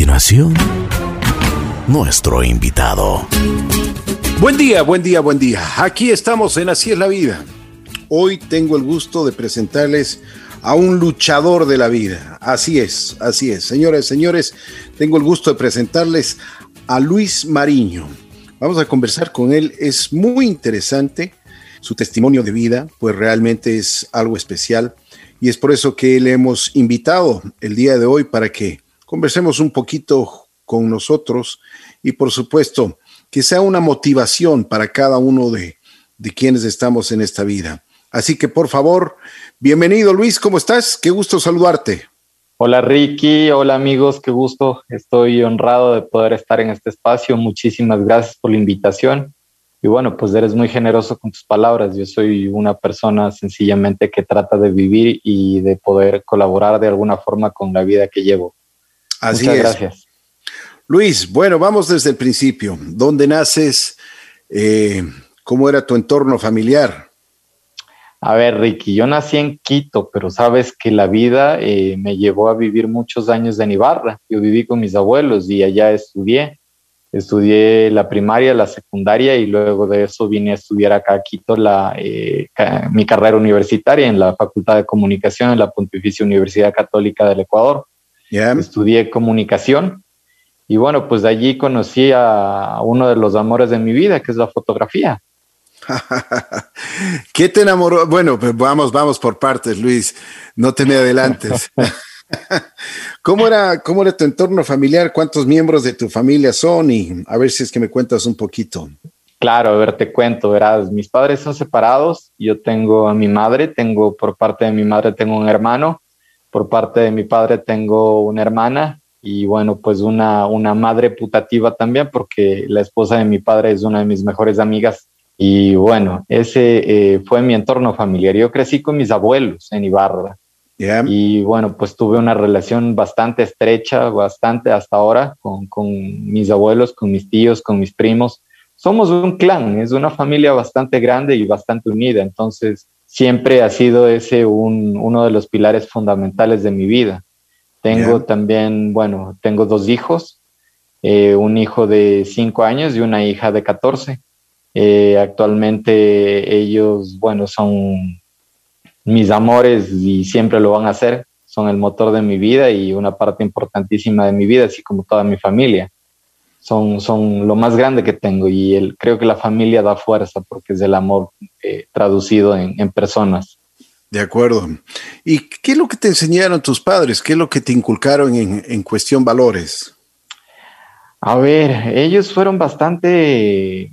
continuación, nuestro invitado. Buen día, buen día, buen día. Aquí estamos en Así es la vida. Hoy tengo el gusto de presentarles a un luchador de la vida. Así es, así es. Señoras y señores, tengo el gusto de presentarles a Luis Mariño. Vamos a conversar con él. Es muy interesante su testimonio de vida, pues realmente es algo especial. Y es por eso que le hemos invitado el día de hoy para que conversemos un poquito con nosotros y por supuesto que sea una motivación para cada uno de, de quienes estamos en esta vida. Así que por favor, bienvenido Luis, ¿cómo estás? Qué gusto saludarte. Hola Ricky, hola amigos, qué gusto. Estoy honrado de poder estar en este espacio. Muchísimas gracias por la invitación. Y bueno, pues eres muy generoso con tus palabras. Yo soy una persona sencillamente que trata de vivir y de poder colaborar de alguna forma con la vida que llevo. Así Muchas gracias. Luis, bueno, vamos desde el principio. ¿Dónde naces? Eh, ¿Cómo era tu entorno familiar? A ver, Ricky, yo nací en Quito, pero sabes que la vida eh, me llevó a vivir muchos años en Ibarra. Yo viví con mis abuelos y allá estudié. Estudié la primaria, la secundaria y luego de eso vine a estudiar acá a Quito la, eh, mi carrera universitaria en la Facultad de Comunicación en la Pontificia Universidad Católica del Ecuador. Estudié comunicación y bueno, pues de allí conocí a uno de los amores de mi vida, que es la fotografía. ¿Qué te enamoró? Bueno, pues vamos, vamos por partes, Luis. No te me adelantes. ¿Cómo era, ¿Cómo era tu entorno familiar? ¿Cuántos miembros de tu familia son? Y a ver si es que me cuentas un poquito. Claro, a ver, te cuento, verás, mis padres son separados, yo tengo a mi madre, tengo por parte de mi madre tengo un hermano por parte de mi padre tengo una hermana y bueno, pues una, una madre putativa también porque la esposa de mi padre es una de mis mejores amigas. Y bueno, ese eh, fue mi entorno familiar. Yo crecí con mis abuelos en Ibarra. Y bueno, pues tuve una relación bastante estrecha, bastante hasta ahora con, con mis abuelos, con mis tíos, con mis primos. Somos un clan, es una familia bastante grande y bastante unida. Entonces, siempre ha sido ese un, uno de los pilares fundamentales de mi vida. Tengo también, bueno, tengo dos hijos, eh, un hijo de cinco años y una hija de 14. Eh, actualmente ellos, bueno, son mis amores y siempre lo van a ser, son el motor de mi vida y una parte importantísima de mi vida, así como toda mi familia son, son lo más grande que tengo y el, creo que la familia da fuerza porque es el amor eh, traducido en, en, personas. De acuerdo. ¿Y qué es lo que te enseñaron tus padres? ¿Qué es lo que te inculcaron en, en cuestión valores? A ver, ellos fueron bastante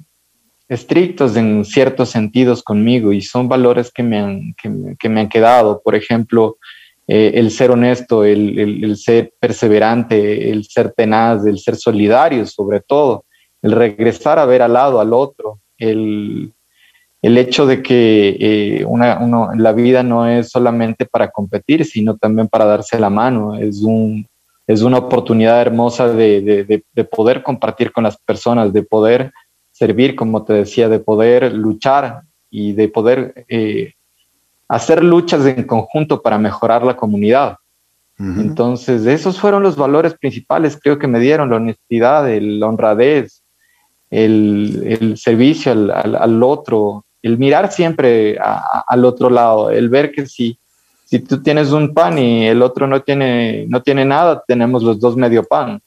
estrictos en ciertos sentidos conmigo y son valores que me han, que, que me han quedado. Por ejemplo, eh, el ser honesto, el, ser perseverante, el ser tenaz, el ser solidario sobre todo, el regresar a ver al lado al otro, el, hecho de que eh, una, la vida no es solamente para competir, sino también para darse la mano, es, un, es una oportunidad hermosa de, poder compartir con las personas, de poder servir, como te decía, de poder luchar y de poder eh, hacer luchas en conjunto para mejorar la comunidad. Entonces, esos fueron los valores principales, creo que me dieron, la honestidad, la honradez, el, servicio al, otro, el mirar siempre al otro lado, el ver que si, si tú tienes un pan y el otro no tiene, no tiene nada, tenemos los dos medio pan.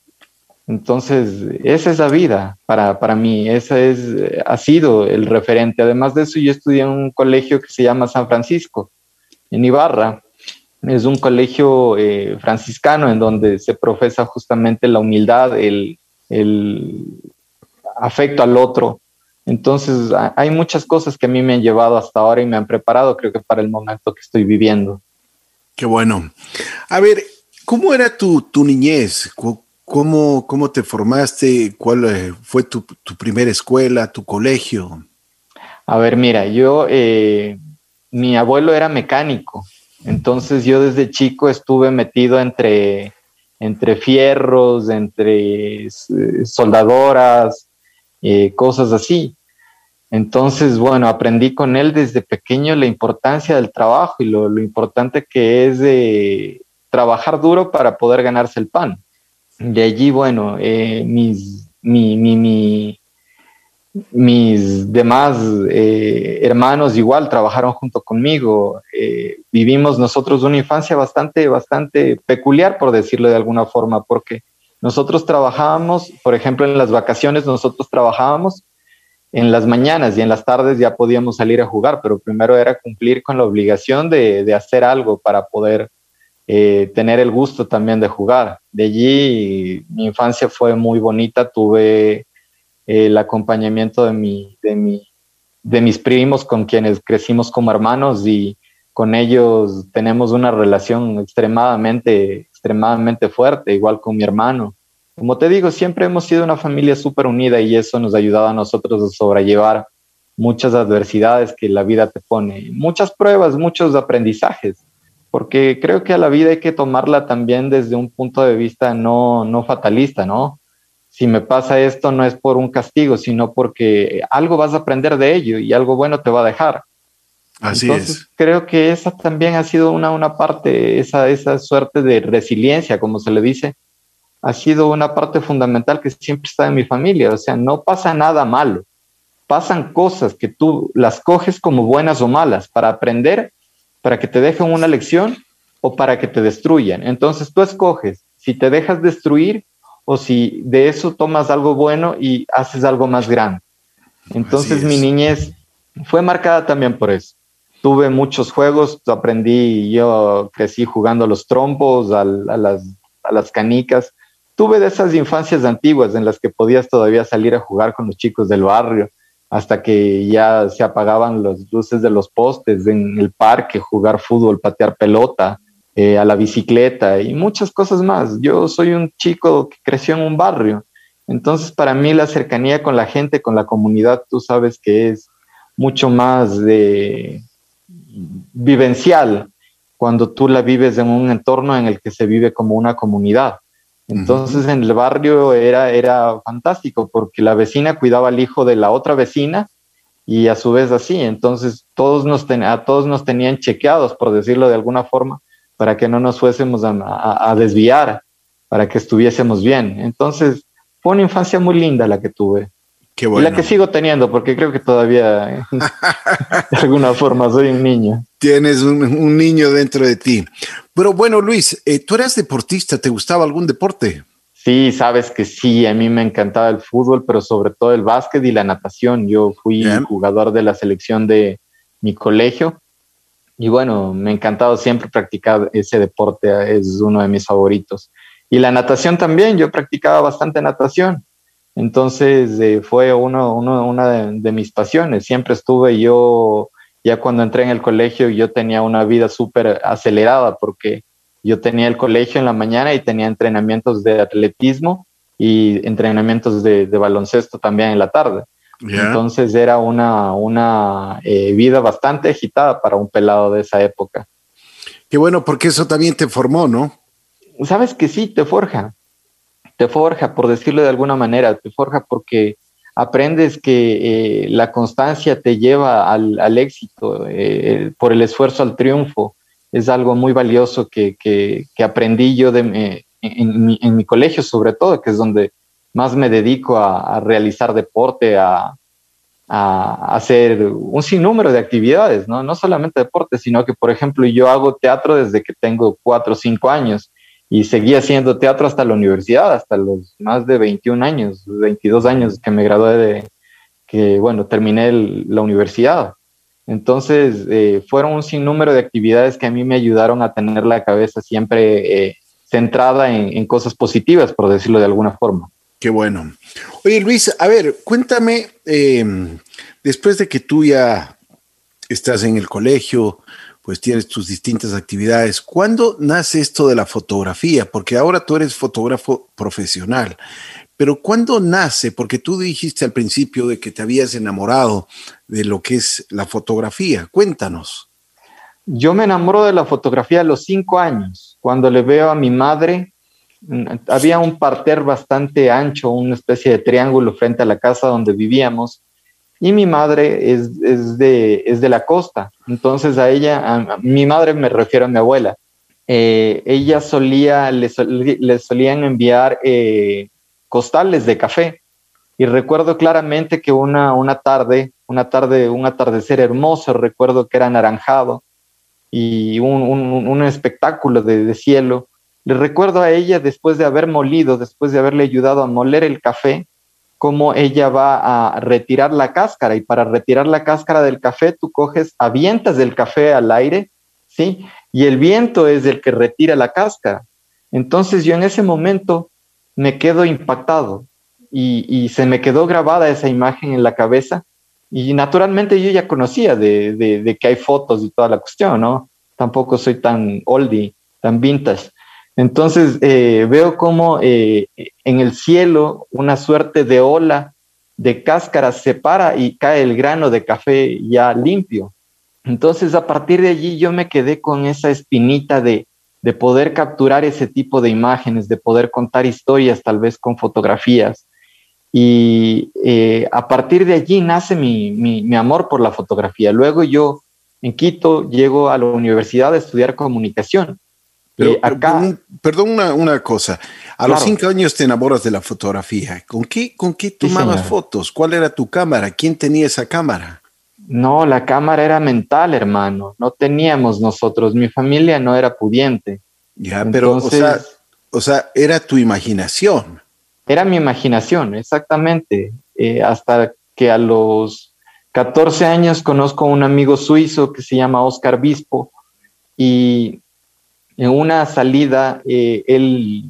Entonces, esa es la vida para, para mí, ese es, ha sido el referente. Además de eso, yo estudié en un colegio que se llama San Francisco, en Ibarra. Es un colegio eh, franciscano en donde se profesa justamente la humildad, el, el afecto al otro. Entonces, hay muchas cosas que a mí me han llevado hasta ahora y me han preparado, creo que para el momento que estoy viviendo. Qué bueno. A ver, ¿cómo era tu, tu niñez? ¿Cómo, cómo te formaste? ¿Cuál eh, fue tu, primera escuela, tu colegio? A ver, mira, yo, eh, mi abuelo era mecánico, entonces yo desde chico estuve metido entre, entre fierros, entre eh, soldadoras, cosas así. Entonces, bueno, aprendí con él desde pequeño la importancia del trabajo y lo, lo importante que es trabajar duro para poder ganarse el pan. De allí, bueno, eh, mis, mi, mi, mis demás eh, hermanos igual trabajaron junto conmigo. Eh, vivimos nosotros una infancia bastante, bastante peculiar, por decirlo de alguna forma, porque nosotros trabajábamos, por ejemplo, en las vacaciones nosotros trabajábamos en las mañanas y en las tardes ya podíamos salir a jugar, pero primero era cumplir con la obligación de, de hacer algo para poder eh, tener el gusto también de jugar. De allí mi infancia fue muy bonita, tuve el acompañamiento de, mi, de, mi, de mis primos con quienes crecimos como hermanos y con ellos tenemos una relación extremadamente, extremadamente fuerte, igual con mi hermano. Como te digo, siempre hemos sido una familia súper unida y eso nos ha ayudado a nosotros a sobrellevar muchas adversidades que la vida te pone, muchas pruebas, muchos aprendizajes, porque creo que a la vida hay que tomarla también desde un punto de vista no, no fatalista, ¿no? si me pasa esto no es por un castigo, sino porque algo vas a aprender de ello y algo bueno te va a dejar. Así Entonces, es. Creo que esa también ha sido una, una parte, esa, esa suerte de resiliencia, como se le dice, ha sido una parte fundamental que siempre está en mi familia. O sea, no pasa nada malo. Pasan cosas que tú las coges como buenas o malas para aprender, para que te dejen una lección o para que te destruyan. Entonces tú escoges si te dejas destruir o si de eso tomas algo bueno y haces algo más grande. Entonces mi niñez fue marcada también por eso. Tuve muchos juegos, aprendí, yo crecí jugando a los trompos, a, a, las, a las canicas. Tuve de esas infancias antiguas en las que podías todavía salir a jugar con los chicos del barrio, hasta que ya se apagaban las luces de los postes en el parque, jugar fútbol, patear pelota, eh, a la bicicleta y muchas cosas más. Yo soy un chico que creció en un barrio, entonces para mí la cercanía con la gente, con la comunidad, tú sabes que es mucho más de vivencial cuando tú la vives en un entorno en el que se vive como una comunidad. Entonces en el barrio era, era fantástico porque la vecina cuidaba al hijo de la otra vecina y a su vez así. Entonces todos nos, ten, a todos nos tenían chequeados, por decirlo de alguna forma, para que no nos fuésemos a, desviar, para que estuviésemos bien. Entonces, fue una infancia muy linda la que tuve. Qué bueno. Y la que sigo teniendo, porque creo que todavía, de alguna forma, soy un niño. Tienes un, un niño dentro de ti. Pero bueno, Luis, eh, tú eras deportista, ¿te gustaba algún deporte? Sí, sabes que sí, a mí me encantaba el fútbol, pero sobre todo el básquet y la natación. Yo fui Bien. jugador de la selección de mi colegio y bueno, me ha encantado siempre practicar ese deporte, es uno de mis favoritos. Y la natación también, yo practicaba bastante natación. Entonces eh, fue uno, uno, una de, de, mis pasiones. Siempre estuve yo, ya cuando entré en el colegio, yo tenía una vida súper acelerada porque yo tenía el colegio en la mañana y tenía entrenamientos de atletismo y entrenamientos de, de baloncesto también en la tarde. Yeah. Entonces era una, una eh, vida bastante agitada para un pelado de esa época. Qué bueno, porque eso también te formó, ¿no? Sabes que sí, te forja. Te forja, por decirlo de alguna manera, te forja porque aprendes que eh, la constancia te lleva al, éxito, eh, por el esfuerzo al triunfo. Es algo muy valioso que, que, que aprendí yo de, en, en, mi, en mi colegio, sobre todo, que es donde más me dedico a, a realizar deporte, a, a, hacer un sinnúmero de actividades, ¿no? no solamente deporte, sino que, por ejemplo, yo hago teatro desde que tengo cuatro o cinco años y seguí haciendo teatro hasta la universidad, hasta los más de 21 años, 22 años que me gradué de, que, bueno, terminé la universidad. Entonces, eh, fueron un sinnúmero de actividades que a mí me ayudaron a tener la cabeza siempre eh, centrada en, cosas positivas, por decirlo de alguna forma. Qué bueno. Oye, Luis, a ver, cuéntame, eh, después de que tú ya estás en el colegio, pues tienes tus distintas actividades, ¿cuándo nace esto de la fotografía? Porque ahora tú eres fotógrafo profesional, pero ¿cuándo nace? Porque tú dijiste al principio de que te habías enamorado de lo que es la fotografía. Cuéntanos. Yo me enamoro de la fotografía a los cinco años, cuando le veo a mi madre había un parter bastante ancho, una especie de triángulo frente a la casa donde vivíamos. Y mi madre es, es, de, es de la costa. Entonces a ella, a, mi madre me refiero a mi abuela. eh, ella solía, le, solían enviar eh, costales de café. Y recuerdo claramente que una, una tarde, una tarde, un atardecer hermoso, recuerdo que era anaranjado y un, un, espectáculo de, de, cielo. Le recuerdo a ella después de haber molido, después de haberle ayudado a moler el café, cómo ella va a retirar la cáscara y para retirar la cáscara del café tú coges, avientas del café al aire, ¿sí? Y el viento es el que retira la cáscara. Entonces yo en ese momento me quedo impactado y, se me quedó grabada esa imagen en la cabeza y naturalmente yo ya conocía de, que hay fotos y toda la cuestión, ¿no? Tampoco soy tan oldie, tan vintage. Entonces eh, veo como eh, en el cielo una suerte de ola de cáscara se para y cae el grano de café ya limpio. Entonces a partir de allí yo me quedé con esa espinita de, poder capturar ese tipo de imágenes, de poder contar historias tal vez con fotografías. Y eh, a partir de allí nace mi, mi amor por la fotografía. Luego yo en Quito llego a la universidad a estudiar comunicación pero, acá, perdón una, cosa. A los cinco años te enamoras de la fotografía. ¿Con qué, con qué tomabas fotos? ¿Cuál era tu cámara? ¿Quién tenía esa cámara? No, la cámara era mental, hermano. No teníamos nosotros. Mi familia no era pudiente. Ya, pero, o, sea, o sea, era tu imaginación. Era mi imaginación, exactamente. Eh, hasta que a los 14 años conozco a un amigo suizo que se llama Oscar Bispo y en una salida, eh, él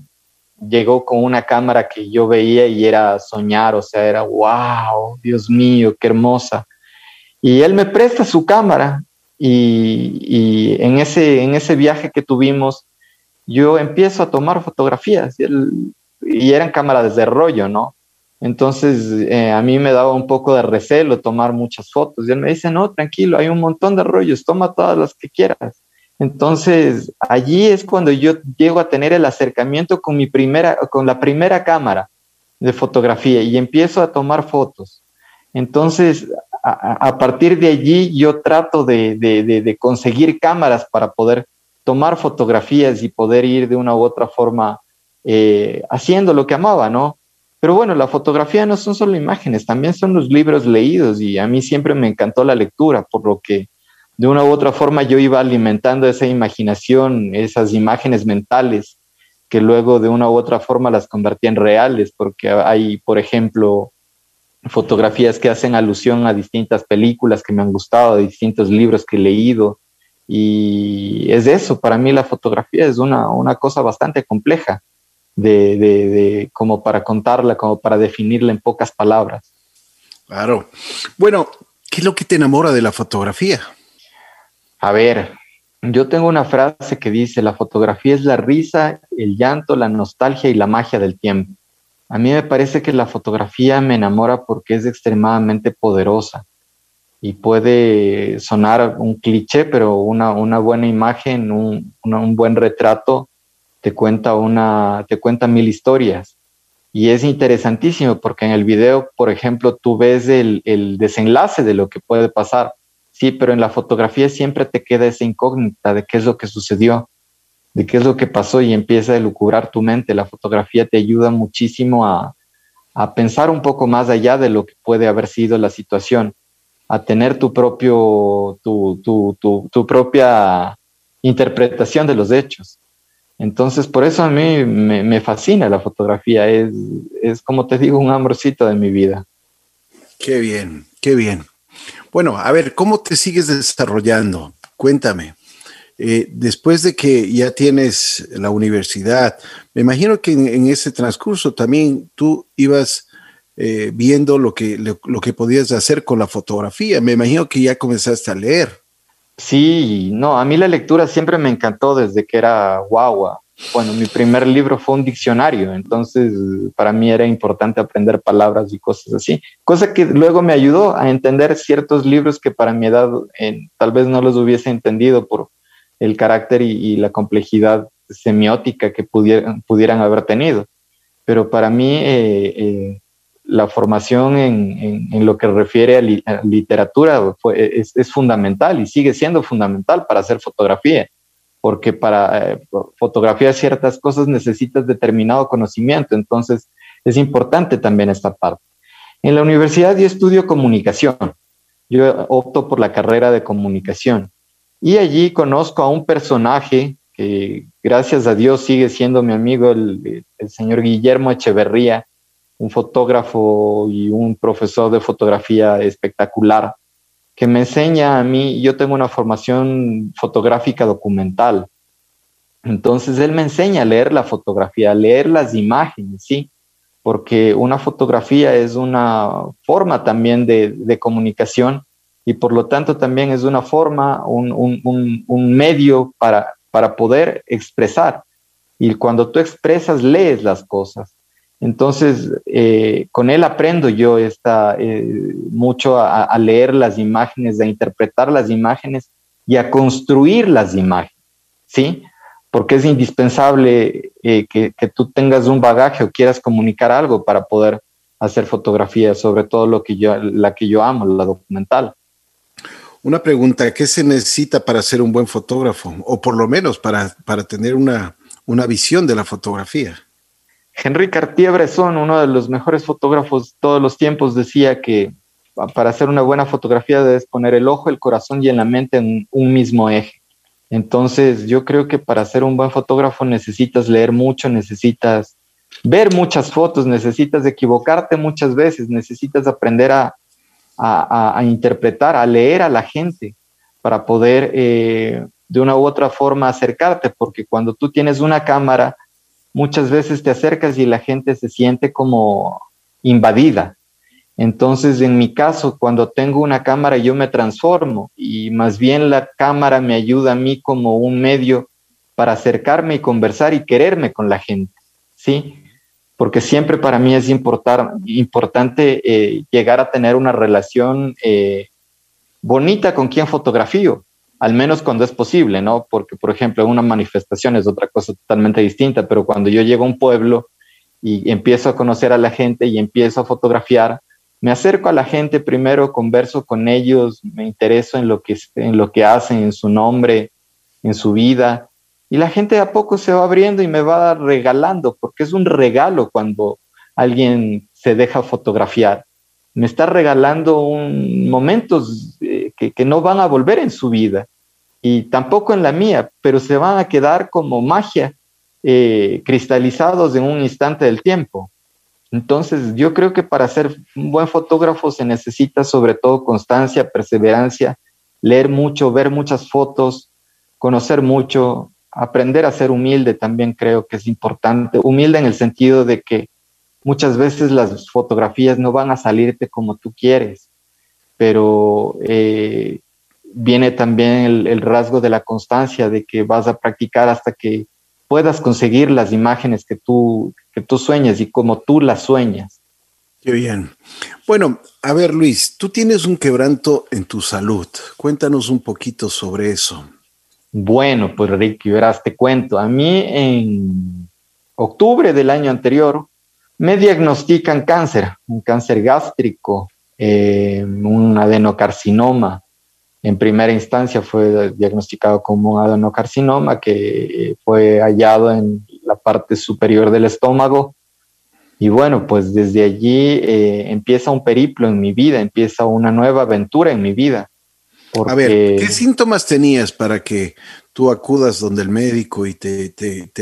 llegó con una cámara que yo veía y era soñar, o sea, era wow, Dios mío, qué hermosa. Y él me presta su cámara y, en, ese, en ese viaje que tuvimos, yo empiezo a tomar fotografías y, eran cámaras de rollo, ¿no? Entonces eh, a mí me daba un poco de recelo tomar muchas fotos y él me dice, no, tranquilo, hay un montón de rollos, toma todas las que quieras. Entonces, allí es cuando yo llego a tener el acercamiento con mi primera, con la primera cámara de fotografía y empiezo a tomar fotos. Entonces, a, partir de allí yo trato de, conseguir cámaras para poder tomar fotografías y poder ir de una u otra forma eh, haciendo lo que amaba, ¿no? Pero bueno, la fotografía no son solo imágenes, también son los libros leídos y a mí siempre me encantó la lectura, por lo que de una u otra forma yo iba alimentando esa imaginación, esas imágenes mentales, que luego de una u otra forma las convertía en reales, porque hay, por ejemplo, fotografías que hacen alusión a distintas películas que me han gustado, distintos libros que he leído. Y es eso, para mí la fotografía es una, cosa bastante compleja de, de, como para contarla, como para definirla en pocas palabras. Claro. Bueno, ¿qué es lo que te enamora de la fotografía? A ver, yo tengo una frase que dice, la fotografía es la risa, el llanto, la nostalgia y la magia del tiempo. A mí me parece que la fotografía me enamora porque es extremadamente poderosa y puede sonar un cliché, pero una, buena imagen, un, buen retrato te cuenta, una, te cuenta mil historias. Y es interesantísimo porque en el video, por ejemplo, tú ves el, el desenlace de lo que puede pasar Sí, pero en la fotografía siempre te queda esa incógnita de qué es lo que sucedió, de qué es lo que pasó y empieza a elucubrar tu mente. La fotografía te ayuda muchísimo a, pensar un poco más allá de lo que puede haber sido la situación, a tener tu propio, tu, propia interpretación de los hechos. Entonces, por eso a mí me, fascina la fotografía, es, es como te digo, un amorcito de mi vida. Qué bien, qué bien. Bueno, a ver, ¿cómo te sigues desarrollando? Cuéntame. Eh, después de que ya tienes la universidad, me imagino que en, ese transcurso también tú ibas eh, viendo lo que, lo, que podías hacer con la fotografía. Me imagino que ya comenzaste a leer. Sí, no, a mí la lectura siempre me encantó desde que era guagua. Bueno, mi primer libro fue un diccionario, entonces para mí era importante aprender palabras y cosas así, cosa que luego me ayudó a entender ciertos libros que para mi edad tal vez no los hubiese entendido por el carácter y, la complejidad semiótica que pudieran, pudieran haber tenido. Pero para mí eh, eh, la formación en, lo que refiere a, literatura es fundamental y sigue siendo fundamental para hacer fotografía porque para eh, fotografiar ciertas cosas necesitas determinado conocimiento, entonces es importante también esta parte. En la universidad yo estudio comunicación, yo opto por la carrera de comunicación y allí conozco a un personaje que gracias a Dios sigue siendo mi amigo, el, el señor Guillermo Echeverría, un fotógrafo y un profesor de fotografía espectacular, que me enseña a mí, yo tengo una formación fotográfica documental, entonces él me enseña a leer la fotografía, a leer las imágenes, ¿sí? Porque una fotografía es una forma también de, comunicación y por lo tanto también es una forma, un, medio para, para poder expresar. Y cuando tú expresas, lees las cosas. Entonces, eh, con él aprendo yo eh, mucho a, leer las imágenes, a interpretar las imágenes y a construir las imágenes, ¿sí? Porque es indispensable eh, que, tú tengas un bagaje o quieras comunicar algo para poder hacer fotografía, sobre todo lo que yo, la que yo amo, la documental. Una pregunta, ¿qué se necesita para ser un buen fotógrafo? O por lo menos para, tener una visión de la fotografía. Henry Cartier-Bresson, uno de los mejores fotógrafos de todos los tiempos, decía que para hacer una buena fotografía debes poner el ojo, el corazón y la mente en un mismo eje. Entonces, yo creo que para ser un buen fotógrafo necesitas leer mucho, necesitas ver muchas fotos, necesitas equivocarte muchas veces, necesitas aprender a, interpretar, a leer a la gente para poder eh, de una u otra forma acercarte, porque cuando tú tienes una cámara, muchas veces te acercas y la gente se siente como invadida. Entonces, en mi caso, cuando tengo una cámara, yo me transformo y más bien la cámara me ayuda a mí como un medio para acercarme y conversar y quererme con la gente, ¿sí? Porque siempre para mí es importar, importante eh, llegar a tener una relación eh, bonita con quien fotografío al menos cuando es posible, ¿no? Porque, por ejemplo, una manifestación es otra cosa totalmente distinta, pero cuando yo llego a un pueblo y empiezo a conocer a la gente y empiezo a fotografiar, me acerco a la gente primero, converso con ellos, me intereso en lo que, en lo que hacen, en su nombre, en su vida, y la gente a poco se va abriendo y me va regalando, porque es un regalo cuando alguien se deja fotografiar. Me está regalando un, momentos que, no van a volver en su vida y tampoco en la mía, pero se van a quedar como magia eh, cristalizados en un instante del tiempo. Entonces, yo creo que para ser un buen fotógrafo se necesita sobre todo constancia, perseverancia, leer mucho, ver muchas fotos, conocer mucho, aprender a ser humilde también creo que es importante. Humilde en el sentido de que muchas veces las fotografías no van a salirte como tú quieres, pero eh, viene también el, rasgo de la constancia, de que vas a practicar hasta que puedas conseguir las imágenes que tú, que tú sueñas y como tú las sueñas. Qué bien. Bueno, a ver Luis, tú tienes un quebranto en tu salud. Cuéntanos un poquito sobre eso. Bueno, pues Ricky, verás, te cuento. A mí en octubre del año anterior me diagnostican cáncer, un cáncer gástrico, eh, un adenocarcinoma en primera instancia fue diagnosticado como un adenocarcinoma que fue hallado en la parte superior del estómago. Y bueno, pues desde allí eh, empieza un periplo en mi vida, empieza una nueva aventura en mi vida. A ver, ¿qué síntomas tenías para que tú acudas donde el médico y te,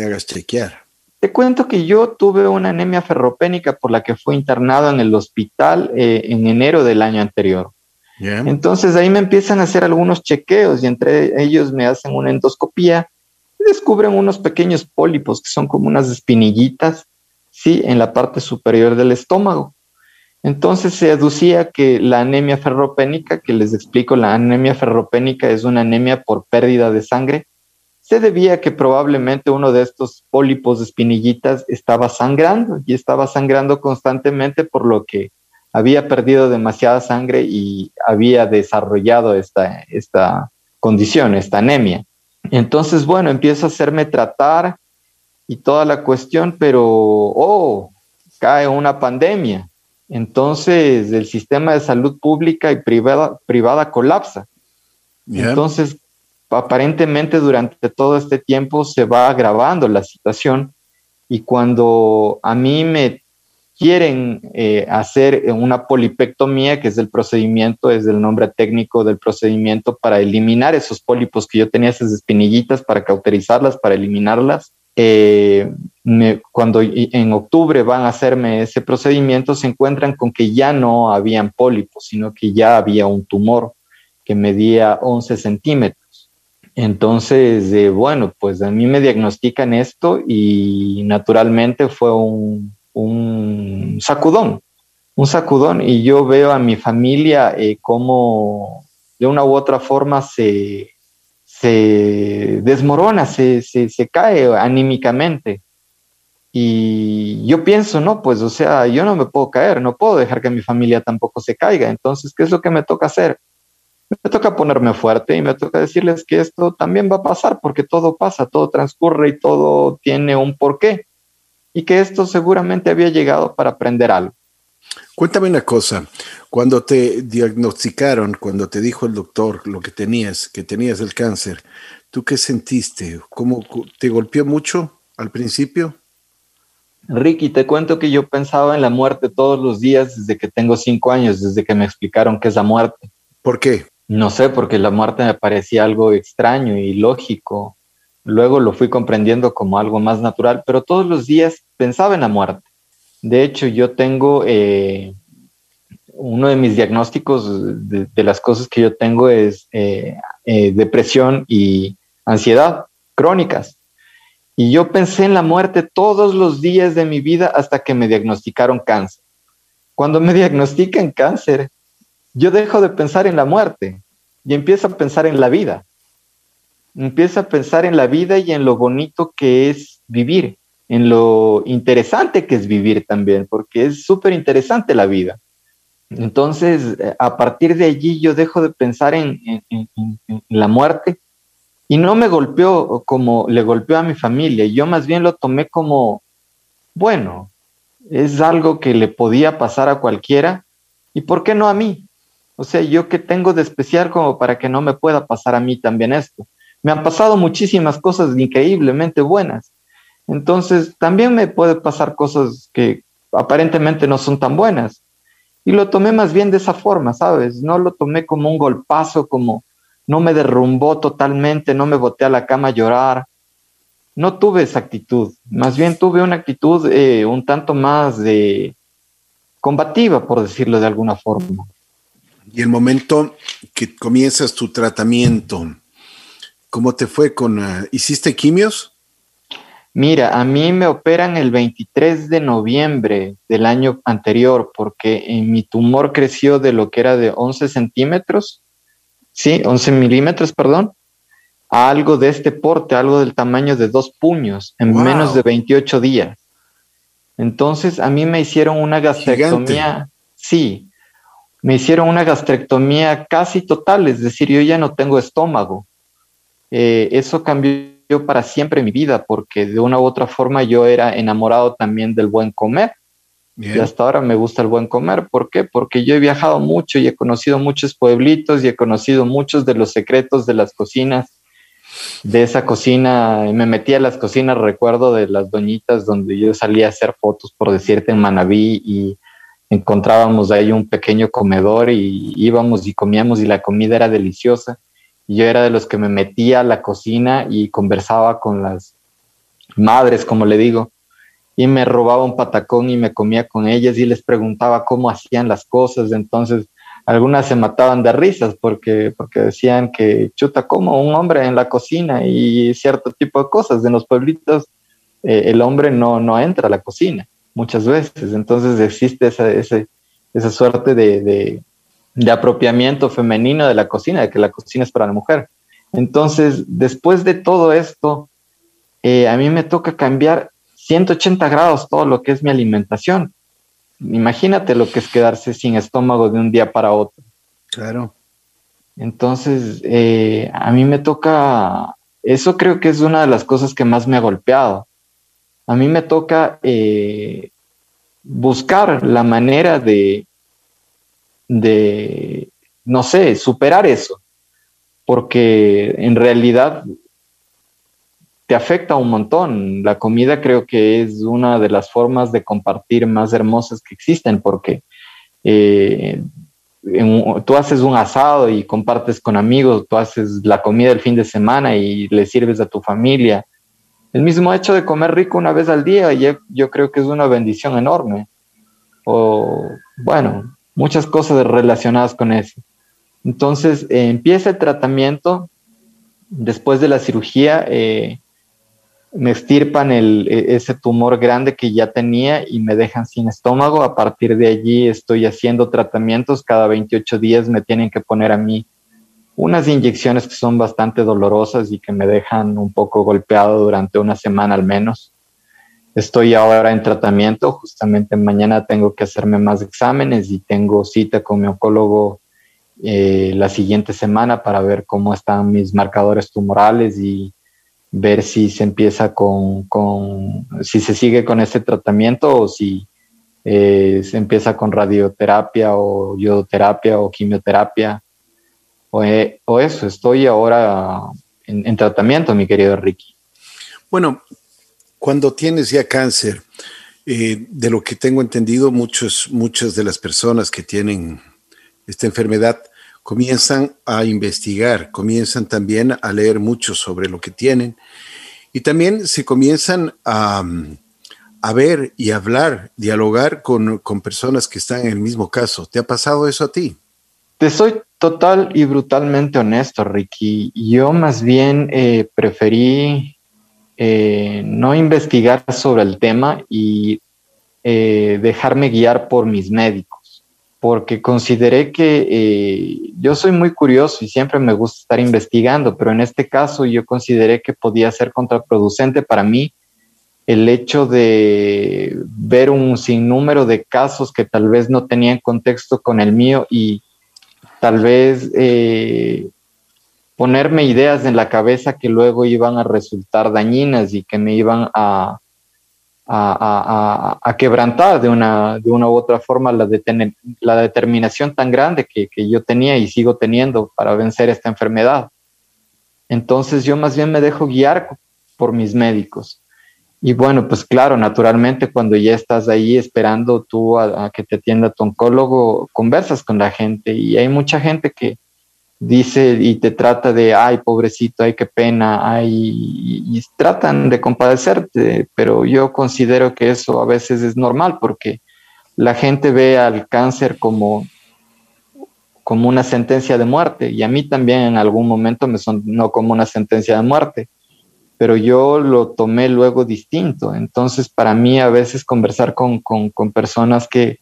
hagas chequear? Te cuento que yo tuve una anemia ferropénica por la que fue internado en el hospital eh, en enero del año anterior. Entonces ahí me empiezan a hacer algunos chequeos y entre ellos me hacen una endoscopía y descubren unos pequeños pólipos que son como unas espinillitas, sí, en la parte superior del estómago. Entonces se aducía que la anemia ferropénica, que les explico, la anemia ferropénica es una anemia por pérdida de sangre, se debía a que probablemente uno de estos pólipos de espinillitas estaba sangrando y estaba sangrando constantemente por lo que había perdido demasiada sangre y había desarrollado esta, esta condición, esta anemia. Entonces, bueno, empiezo a hacerme tratar y toda la cuestión, pero, oh, cae una pandemia. Entonces, el sistema de salud pública y privada, privada colapsa. Entonces, aparentemente durante todo este tiempo se va agravando la situación y cuando a mí me quieren eh, hacer una polipectomía, que es el procedimiento, es el nombre técnico del procedimiento para eliminar esos pólipos que yo tenía, esas espinillitas, para cauterizarlas, para eliminarlas. Eh, cuando en octubre van a hacerme ese procedimiento, se encuentran con que ya no habían pólipos, sino que ya había un tumor que medía 11 centímetros. Entonces, eh, bueno, pues a mí me diagnostican esto y naturalmente fue un, sacudón, un sacudón. Y yo veo a mi familia eh, como de una u otra forma se, se desmorona, se, se, se, cae anímicamente. Y yo pienso, no, pues, o sea, yo no me puedo caer, no puedo dejar que mi familia tampoco se caiga. Entonces, ¿qué es lo que me toca hacer? Me toca ponerme fuerte y me toca decirles que esto también va a pasar porque todo pasa, todo transcurre y todo tiene un porqué y que esto seguramente había llegado para aprender algo. Cuéntame una cosa, cuando te diagnosticaron, cuando te dijo el doctor lo que tenías, que tenías el cáncer, ¿tú qué sentiste? ¿Cómo te golpeó mucho al principio? Ricky, te cuento que yo pensaba en la muerte todos los días desde que tengo cinco años, desde que me explicaron qué es la muerte. ¿Por qué? No sé, porque la muerte me parecía algo extraño y lógico. Luego lo fui comprendiendo como algo más natural, pero todos los días pensaba en la muerte. De hecho, yo tengo eh, uno de mis diagnósticos de, las cosas que yo tengo es eh, eh, depresión y ansiedad crónicas. Y yo pensé en la muerte todos los días de mi vida hasta que me diagnosticaron cáncer. Cuando me diagnostican cáncer, yo dejo de pensar en la muerte y empiezo a pensar en la vida empieza a pensar en la vida y en lo bonito que es vivir, en lo interesante que es vivir también, porque es súper interesante la vida. Entonces, eh, a partir de allí yo dejo de pensar en, la muerte y no me golpeó como le golpeó a mi familia, yo más bien lo tomé como, bueno, es algo que le podía pasar a cualquiera y ¿por qué no a mí? O sea, yo que tengo de especial como para que no me pueda pasar a mí también esto me han pasado muchísimas cosas increíblemente buenas. Entonces, también me puede pasar cosas que aparentemente no son tan buenas. Y lo tomé más bien de esa forma, ¿sabes? No lo tomé como un golpazo, como no me derrumbó totalmente, no me boté a la cama a llorar. No tuve esa actitud. Más bien tuve una actitud eh, un tanto más de combativa, por decirlo de alguna forma. Y el momento que comienzas tu tratamiento, ¿Cómo te fue con... Ah, ¿Hiciste quimios? Mira, a mí me operan el 23 de noviembre del año anterior porque mi tumor creció de lo que era de 11 centímetros, sí, 11 milímetros, perdón, a algo de este porte, algo del tamaño de dos puños en menos de 28 días. Entonces a mí me hicieron una gastrectomía, sí, me hicieron una gastrectomía casi total, es decir, yo ya no tengo estómago. Eh, eso cambió para siempre mi vida, porque de una u otra forma yo era enamorado también del buen comer. Y hasta ahora me gusta el buen comer. ¿Por qué? Porque yo he viajado mucho y he conocido muchos pueblitos y he conocido muchos de los secretos de las cocinas. De esa cocina, me metí a las cocinas, recuerdo de las doñitas donde yo salía a hacer fotos, por decirte, en Manabí y encontrábamos ahí un pequeño comedor y íbamos y comíamos y la comida era deliciosa yo era de los que me metía a la cocina y conversaba con las madres, como le digo, y me robaba un patacón y me comía con ellas y les preguntaba cómo hacían las cosas. Entonces, algunas se mataban de risas porque, porque decían que chuta, como un hombre en la cocina y cierto tipo de cosas. En los pueblitos, eh, el hombre no, no entra a la cocina muchas veces. Entonces, existe esa, esa suerte de de apropiamiento femenino de la cocina, de que la cocina es para la mujer. Entonces, después de todo esto, eh, a mí me toca cambiar 180 grados todo lo que es mi alimentación. Imagínate lo que es quedarse sin estómago de un día para otro. Claro. Entonces, eh, a mí me toca, eso creo que es una de las cosas que más me ha golpeado. A mí me toca eh, buscar la manera de, de, no sé, superar eso. porque en realidad te afecta un montón. La comida creo que es una de las formas de compartir más hermosas que existen, porque eh, tú haces un asado y compartes con amigos, tú haces la comida el fin de semana y le sirves a tu familia. El mismo hecho de comer rico una vez al día, yo, yo creo que es una bendición enorme. O, bueno, muchas cosas relacionadas con eso. Entonces, eh, empieza el tratamiento. Después de la cirugía, eh, me estirpan el, e, ese tumor grande que ya tenía y me dejan sin estómago. A partir de allí estoy haciendo tratamientos. Cada 28 días me tienen que poner a mí unas inyecciones que son bastante dolorosas y que me dejan un poco golpeado durante una semana al menos. Estoy ahora en tratamiento. Justamente mañana tengo que hacerme más exámenes y tengo cita con mi oncólogo eh, la siguiente semana para ver cómo están mis marcadores tumorales y ver si se empieza con, con si se sigue con este tratamiento o si eh, se empieza con radioterapia o iodoterapia o quimioterapia o, eh, o eso. Estoy ahora en, tratamiento, mi querido Ricky. Bueno, cuando tienes ya cáncer, eh, de lo que tengo entendido, muchos, muchas de las personas que tienen esta enfermedad comienzan a investigar, comienzan también a leer mucho sobre lo que tienen y también se comienzan a, a ver y hablar, dialogar con, con, personas que están en el mismo caso. ¿Te ha pasado eso a ti? Te soy total y brutalmente honesto, Ricky. Yo más bien eh, preferí eh, no investigar sobre el tema y eh, dejarme guiar por mis médicos porque consideré que yo soy muy curioso y siempre me gusta estar investigando, pero en este caso yo consideré que podía ser contraproducente para mí el hecho de ver un sinnúmero de casos que tal vez no tenían contexto con el mío y tal vez eh, ponerme ideas en la cabeza que luego iban a resultar dañinas y que me iban a, a, quebrantar de una, de una u otra forma la, la determinación tan grande que, yo tenía y sigo teniendo para vencer esta enfermedad. Entonces yo más bien me dejo guiar por mis médicos. Y bueno, pues claro, naturalmente cuando ya estás ahí esperando tú a, que te atienda tu oncólogo, conversas con la gente y hay mucha gente que, dice y te trata de, ay, pobrecito, ay, qué pena, ay, y, tratan de compadecerte, pero yo considero que eso a veces es normal porque la gente ve al cáncer como, como una sentencia de muerte y a mí también en algún momento me sonó como una sentencia de muerte, pero yo lo tomé luego distinto. Entonces, para mí a veces conversar con, con, personas que,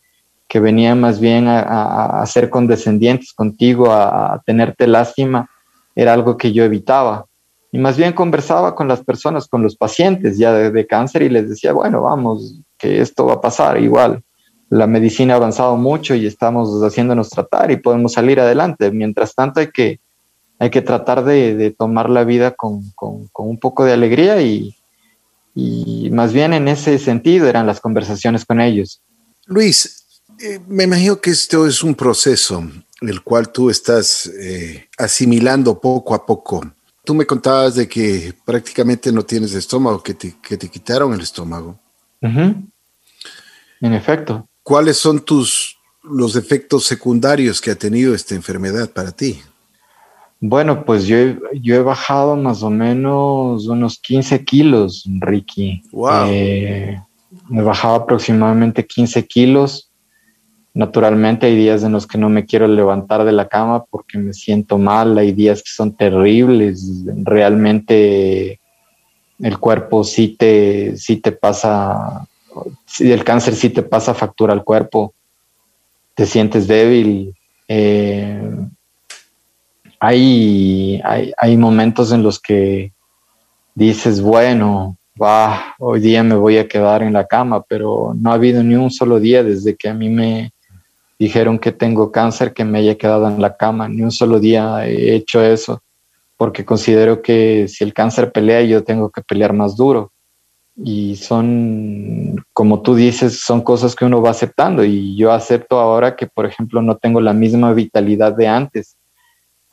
que venían más bien a, ser condescendientes contigo, a, tenerte lástima, era algo que yo evitaba. Y más bien conversaba con las personas, con los pacientes ya de, cáncer y les decía, bueno, vamos, que esto va a pasar igual. La medicina ha avanzado mucho y estamos haciéndonos tratar y podemos salir adelante. Mientras tanto hay que, hay que tratar de, tomar la vida con, un poco de alegría y, y más bien en ese sentido eran las conversaciones con ellos. Luis, eh, me imagino que esto es un proceso el cual tú estás eh, asimilando poco a poco. Tú me contabas de que prácticamente no tienes estómago, que te, que te quitaron el estómago. En efecto. ¿Cuáles son tus los efectos secundarios que ha tenido esta enfermedad para ti? Bueno, pues yo, yo he bajado más o menos unos 15 kilos, Ricky. Wow. Eh, he bajado aproximadamente 15 kilos Naturalmente hay días en los que no me quiero levantar de la cama porque me siento mal, hay días que son terribles, realmente el cuerpo sí te, sí te pasa, el cáncer sí te pasa factura al cuerpo, te sientes débil. Eh, hay, hay, hay momentos en los que dices, bueno, va, hoy día me voy a quedar en la cama, pero no ha habido ni un solo día desde que a mí me, dijeron que tengo cáncer, que me haya quedado en la cama. Ni un solo día he hecho eso, porque considero que si el cáncer pelea, yo tengo que pelear más duro. Y son, como tú dices, son cosas que uno va aceptando. Y yo acepto ahora que, por ejemplo, no tengo la misma vitalidad de antes.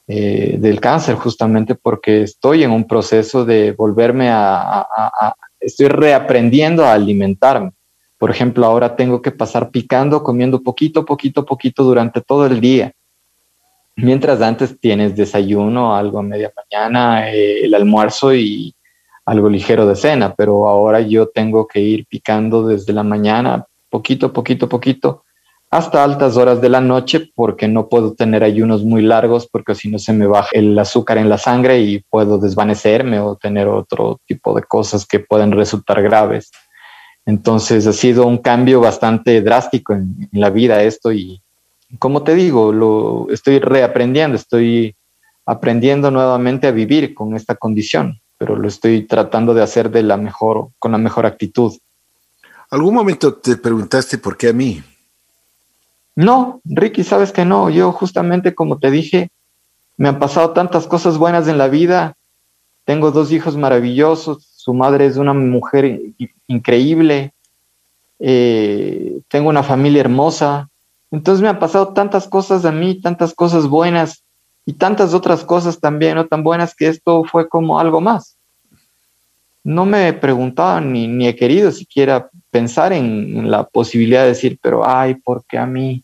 Eh, del cáncer, justamente porque estoy en un proceso de volverme a, estoy reaprendiendo a alimentarme. Por ejemplo, ahora tengo que pasar picando, comiendo poquito, poquito, poquito durante todo el día. Mientras antes tienes desayuno, algo a media mañana, eh, el almuerzo y algo ligero de cena, pero ahora yo tengo que ir picando desde la mañana, poquito, poquito, poquito, hasta altas horas de la noche porque no puedo tener ayunos muy largos porque si no se me baja el azúcar en la sangre y puedo desvanecerme o tener otro tipo de cosas que pueden resultar graves. Entonces ha sido un cambio bastante drástico en, la vida esto y como te digo, lo estoy reaprendiendo, estoy aprendiendo nuevamente a vivir con esta condición, pero lo estoy tratando de hacer de la mejor con la mejor actitud. ¿Algún momento te preguntaste por qué a mí? No, Ricky, sabes que no. Yo justamente como te dije, me han pasado tantas cosas buenas en la vida. Tengo dos hijos maravillosos. Su madre es una mujer increíble. Eh, tengo una familia hermosa. Entonces me han pasado tantas cosas a mí, tantas cosas buenas y tantas otras cosas también no tan buenas que esto fue como algo más. No me he preguntado ni, ni he querido siquiera pensar en, la posibilidad de decir, pero ay, ¿por qué a mí?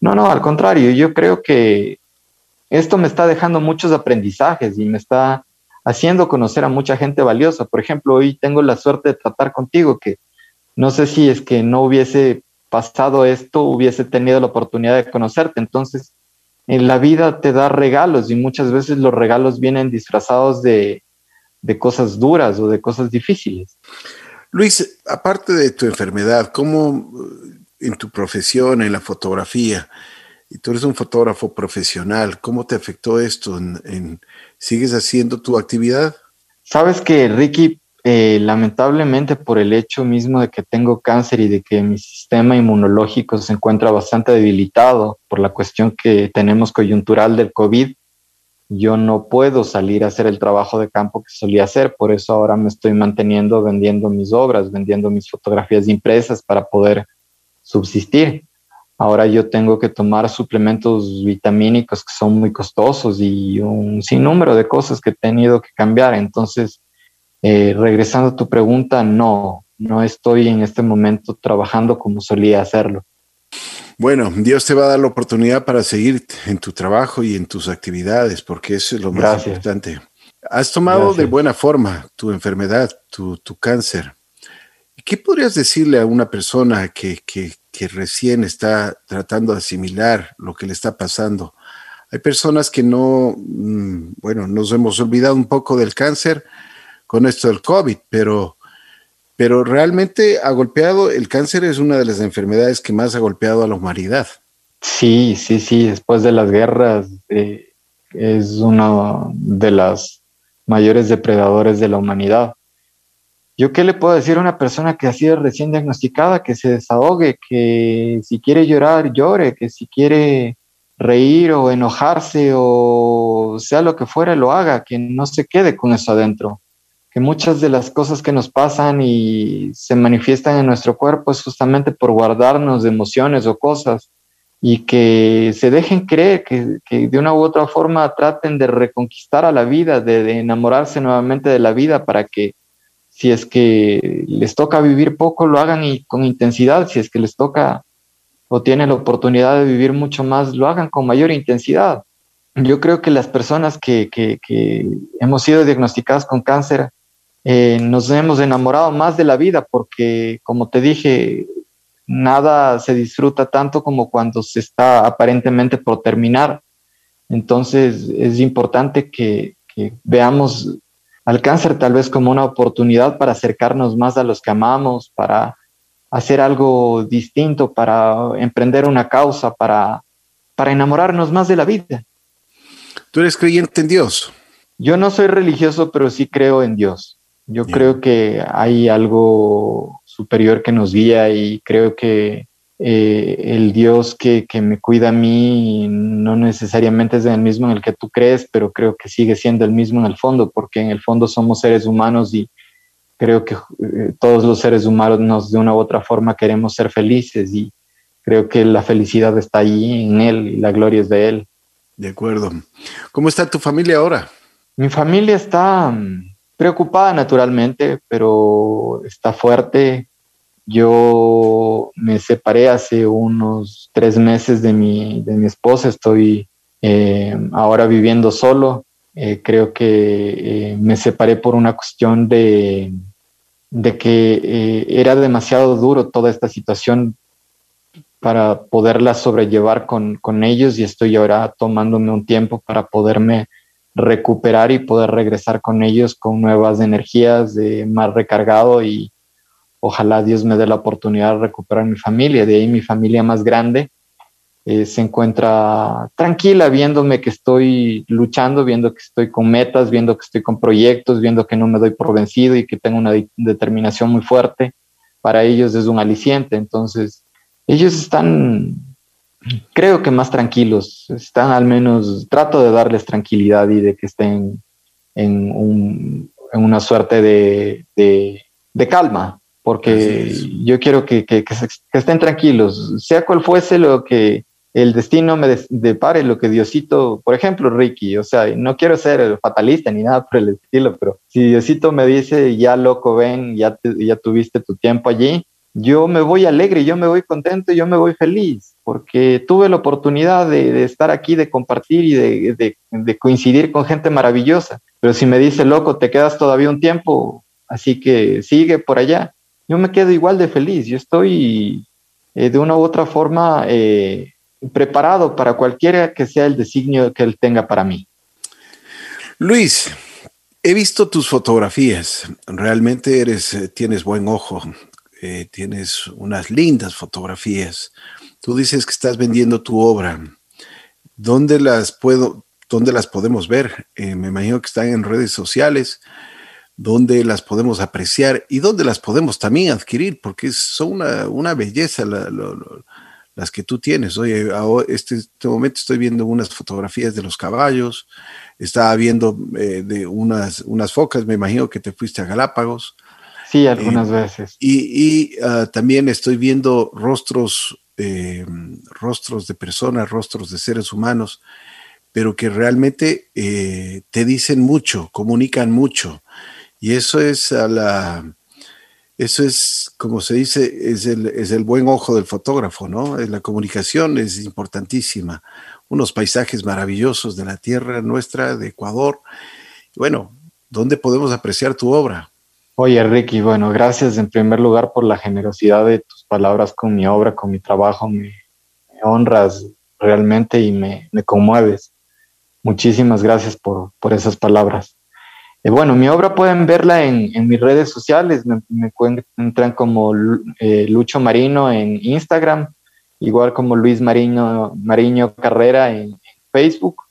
No, no, al contrario, yo creo que esto me está dejando muchos aprendizajes y me está haciendo conocer a mucha gente valiosa. Por ejemplo, hoy tengo la suerte de tratar contigo, que no sé si es que no hubiese pasado esto, hubiese tenido la oportunidad de conocerte. Entonces, en la vida te da regalos y muchas veces los regalos vienen disfrazados de, de cosas duras o de cosas difíciles. Luis, aparte de tu enfermedad, ¿cómo eh, en tu profesión, en la fotografía, y tú eres un fotógrafo profesional, ¿cómo te afectó esto? En, ¿Sigues haciendo tu actividad? Sabes que, Ricky, eh, lamentablemente por el hecho mismo de que tengo cáncer y de que mi sistema inmunológico se encuentra bastante debilitado por la cuestión que tenemos coyuntural del COVID, yo no puedo salir a hacer el trabajo de campo que solía hacer, por eso ahora me estoy manteniendo vendiendo mis obras, vendiendo mis fotografías impresas para poder subsistir. Ahora yo tengo que tomar suplementos vitamínicos que son muy costosos y un sinnúmero de cosas que he tenido que cambiar. Entonces, eh, regresando a tu pregunta, no, no estoy en este momento trabajando como solía hacerlo. Bueno, Dios te va a dar la oportunidad para seguir en tu trabajo y en tus actividades, porque eso es lo más importante. Has tomado de buena forma tu enfermedad, tu, cáncer. ¿Qué podrías decirle a una persona que, que, recién está tratando de asimilar lo que le está pasando? Hay personas que no, mm, bueno, nos hemos olvidado un poco del cáncer con esto del COVID, pero pero realmente ha golpeado, el cáncer es una de las enfermedades que más ha golpeado a la humanidad. Sí, sí, sí, después de las guerras eh, es uno de los mayores depredadores de la humanidad. ¿Yo qué le puedo decir a una persona que ha sido recién diagnosticada? Que se desahogue, que si quiere llorar, llore, que si quiere reír o enojarse o sea lo que fuera, lo haga, que no se quede con eso adentro que muchas de las cosas que nos pasan y se manifiestan en nuestro cuerpo es justamente por guardarnos de emociones o cosas y que se dejen creer, que, de una u otra forma traten de reconquistar a la vida, de, enamorarse nuevamente de la vida para que si es que les toca vivir poco, lo hagan y con intensidad, si es que les toca o tienen la oportunidad de vivir mucho más, lo hagan con mayor intensidad. Yo creo que las personas que, hemos sido diagnosticadas con cáncer, eh, nos hemos enamorado más de la vida porque, como te dije, nada se disfruta tanto como cuando se está aparentemente por terminar. Entonces es importante que, veamos al cáncer tal vez como una oportunidad para acercarnos más a los que amamos, para hacer algo distinto, para emprender una causa, para, para enamorarnos más de la vida. ¿Tú eres creyente en Dios? Yo no soy religioso, pero sí creo en Dios. Yo creo que hay algo superior que nos guía y creo que eh, el Dios que, me cuida a mí no necesariamente es el mismo en el que tú crees, pero creo que sigue siendo el mismo en el fondo, porque en el fondo somos seres humanos y creo que eh, todos los seres humanos de una u otra forma queremos ser felices y creo que la felicidad está ahí en Él y la gloria es de Él. De acuerdo. ¿Cómo está tu familia ahora? Mi familia está mm, preocupada naturalmente, pero está fuerte. Yo me separé hace unos tres meses de mi, de mi esposa, estoy eh, ahora viviendo solo. Eh, creo que eh, me separé por una cuestión de, de que era demasiado duro toda esta situación para poderla sobrellevar con, con ellos y estoy ahora tomándome un tiempo para poderme recuperar y poder regresar con ellos con nuevas energías, de más recargado y ojalá Dios me dé la oportunidad de recuperar mi familia. De ahí mi familia más grande eh, se encuentra tranquila viéndome que estoy luchando, viendo que estoy con metas, viendo que estoy con proyectos, viendo que no me doy por vencido y que tengo una determinación muy fuerte. Para ellos es un aliciente. Entonces, ellos están creo que más tranquilos, están al menos, trato de darles tranquilidad y de que estén en, una suerte de, calma, porque yo quiero que, estén tranquilos, sea cual fuese lo que el destino me depare, lo que Diosito, por ejemplo, Ricky, o sea, no quiero ser fatalista ni nada por el estilo, pero si Diosito me dice, ya loco, ven, ya, ya tuviste tu tiempo allí, yo me voy alegre, yo me voy contento, yo me voy feliz, porque tuve la oportunidad de, estar aquí, de compartir y de, coincidir con gente maravillosa. Pero si me dice, loco, te quedas todavía un tiempo, así que sigue por allá, yo me quedo igual de feliz, yo estoy eh, de una u otra forma eh, preparado para cualquiera que sea el designio que él tenga para mí. Luis, he visto tus fotografías, realmente eres, eh, tienes buen ojo, eh, tienes unas lindas fotografías. Tú dices que estás vendiendo tu obra. ¿Dónde las puedo, dónde las podemos ver? Eh, me imagino que están en redes sociales. ¿Dónde las podemos apreciar y dónde las podemos también adquirir? Porque son una, belleza las que tú tienes. Oye, este, este momento estoy viendo unas fotografías de los caballos, estaba viendo eh, de unas, unas focas, me imagino que te fuiste a Galápagos. Sí, algunas eh, veces. Y, ah, también estoy viendo rostros, eh, rostros de personas, rostros de seres humanos, pero que realmente eh, te dicen mucho, comunican mucho. Y eso es a la, eso es, como se dice, es el, es el buen ojo del fotógrafo, ¿no? La comunicación es importantísima. Unos paisajes maravillosos de la tierra nuestra, de Ecuador. Bueno, ¿dónde podemos apreciar tu obra? Oye, Ricky, bueno, gracias en primer lugar por la generosidad de tus palabras con mi obra, con mi trabajo. Me, honras realmente y me, conmueves. Muchísimas gracias por, esas palabras. Eh, bueno, mi obra pueden verla en, mis redes sociales. Me, me encuentran como eh, Lucho Marino en Instagram, igual como Luis Marino, Mariño Carrera en Facebook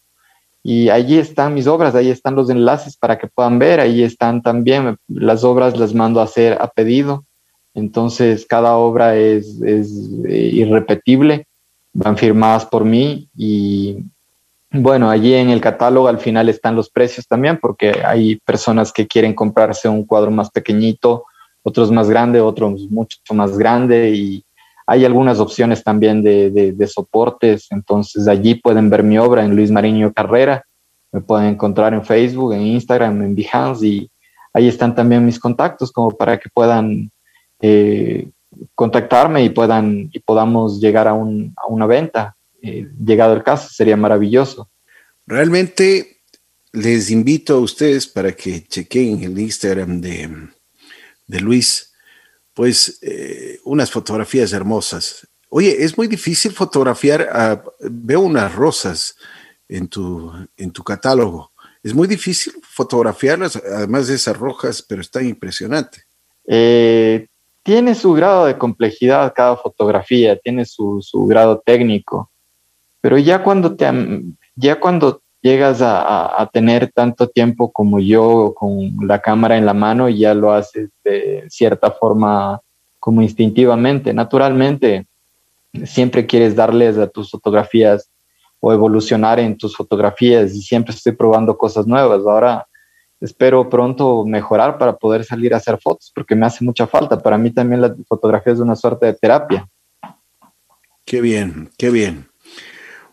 y allí están mis obras, ahí están los enlaces para que puedan ver, ahí están también las obras, las mando a hacer a pedido, entonces cada obra es, es eh, irrepetible, van firmadas por mí y bueno, allí en el catálogo al final están los precios también, porque hay personas que quieren comprarse un cuadro más pequeñito, otros más grande, otros mucho más grande y hay algunas opciones también de, soportes, entonces allí pueden ver mi obra en Luis Mariño Carrera, me pueden encontrar en Facebook, en Instagram, en Behance y ahí están también mis contactos como para que puedan eh, contactarme y puedan y podamos llegar a, una venta. Eh, llegado el caso, sería maravilloso. Realmente les invito a ustedes para que chequen el Instagram de, de Luis pues eh, unas fotografías hermosas. Oye, es muy difícil fotografiar, veo unas rosas en tu, en tu catálogo. Es muy difícil fotografiarlas, además de esas rojas, pero está impresionante. Eh, tiene su grado de complejidad cada fotografía, tiene su, su grado técnico, pero ya cuando, te, ya cuando llegas a, tener tanto tiempo como yo con la cámara en la mano y ya lo haces de cierta forma como instintivamente, naturalmente. Siempre quieres darles a tus fotografías o evolucionar en tus fotografías y siempre estoy probando cosas nuevas. Ahora espero pronto mejorar para poder salir a hacer fotos porque me hace mucha falta. Para mí también la fotografía es una suerte de terapia. Qué bien, qué bien.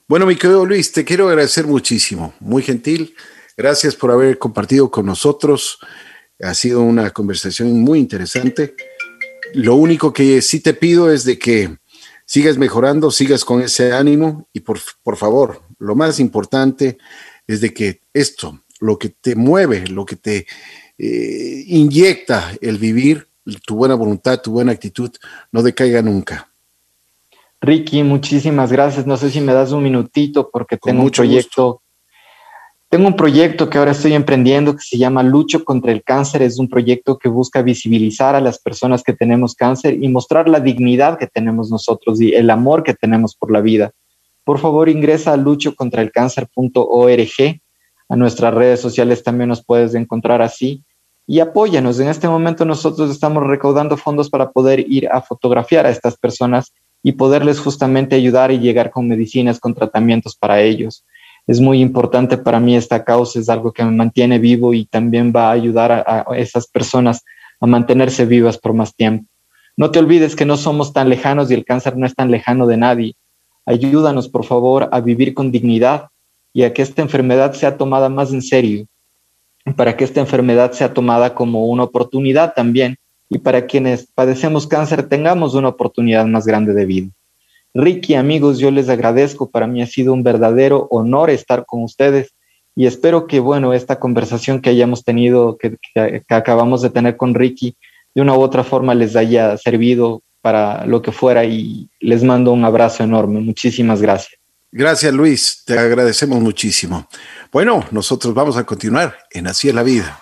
Bueno, mi querido Luis, te quiero agradecer muchísimo, muy gentil. Gracias por haber compartido con nosotros. Ha sido una conversación muy interesante. Lo único que sí te pido es de que sigas mejorando, sigas con ese ánimo y por, por favor, lo más importante es de que esto, lo que te mueve, lo que te eh, inyecta el vivir, tu buena voluntad, tu buena actitud, no decaiga nunca. Ricky, muchísimas gracias. No sé si me das un minutito porque tengo un proyecto. Tengo un proyecto que ahora estoy emprendiendo que se llama Lucho contra el Cáncer. Es un proyecto que busca visibilizar a las personas que tenemos cáncer y mostrar la dignidad que tenemos nosotros y el amor que tenemos por la vida. Por favor, ingresa a luchocontraelcáncer.org. A nuestras redes sociales también nos puedes encontrar así y apóyanos. En este momento nosotros estamos recaudando fondos para poder ir a fotografiar a estas personas y poderles justamente ayudar y llegar con medicinas, con tratamientos para ellos. Es muy importante para mí esta causa, es algo que me mantiene vivo y también va a ayudar a, esas personas a mantenerse vivas por más tiempo. No te olvides que no somos tan lejanos y el cáncer no es tan lejano de nadie. Ayúdanos, por favor, a vivir con dignidad y a que esta enfermedad sea tomada más en serio, para que esta enfermedad sea tomada como una oportunidad también y para quienes padecemos cáncer tengamos una oportunidad más grande de vida. Ricky, amigos, yo les agradezco, para mí ha sido un verdadero honor estar con ustedes y espero que, bueno, esta conversación que hayamos tenido, que, acabamos de tener con Ricky, de una u otra forma les haya servido para lo que fuera y les mando un abrazo enorme. Muchísimas gracias. Gracias, Luis. Te agradecemos muchísimo. Bueno, nosotros vamos a continuar en Así es la vida.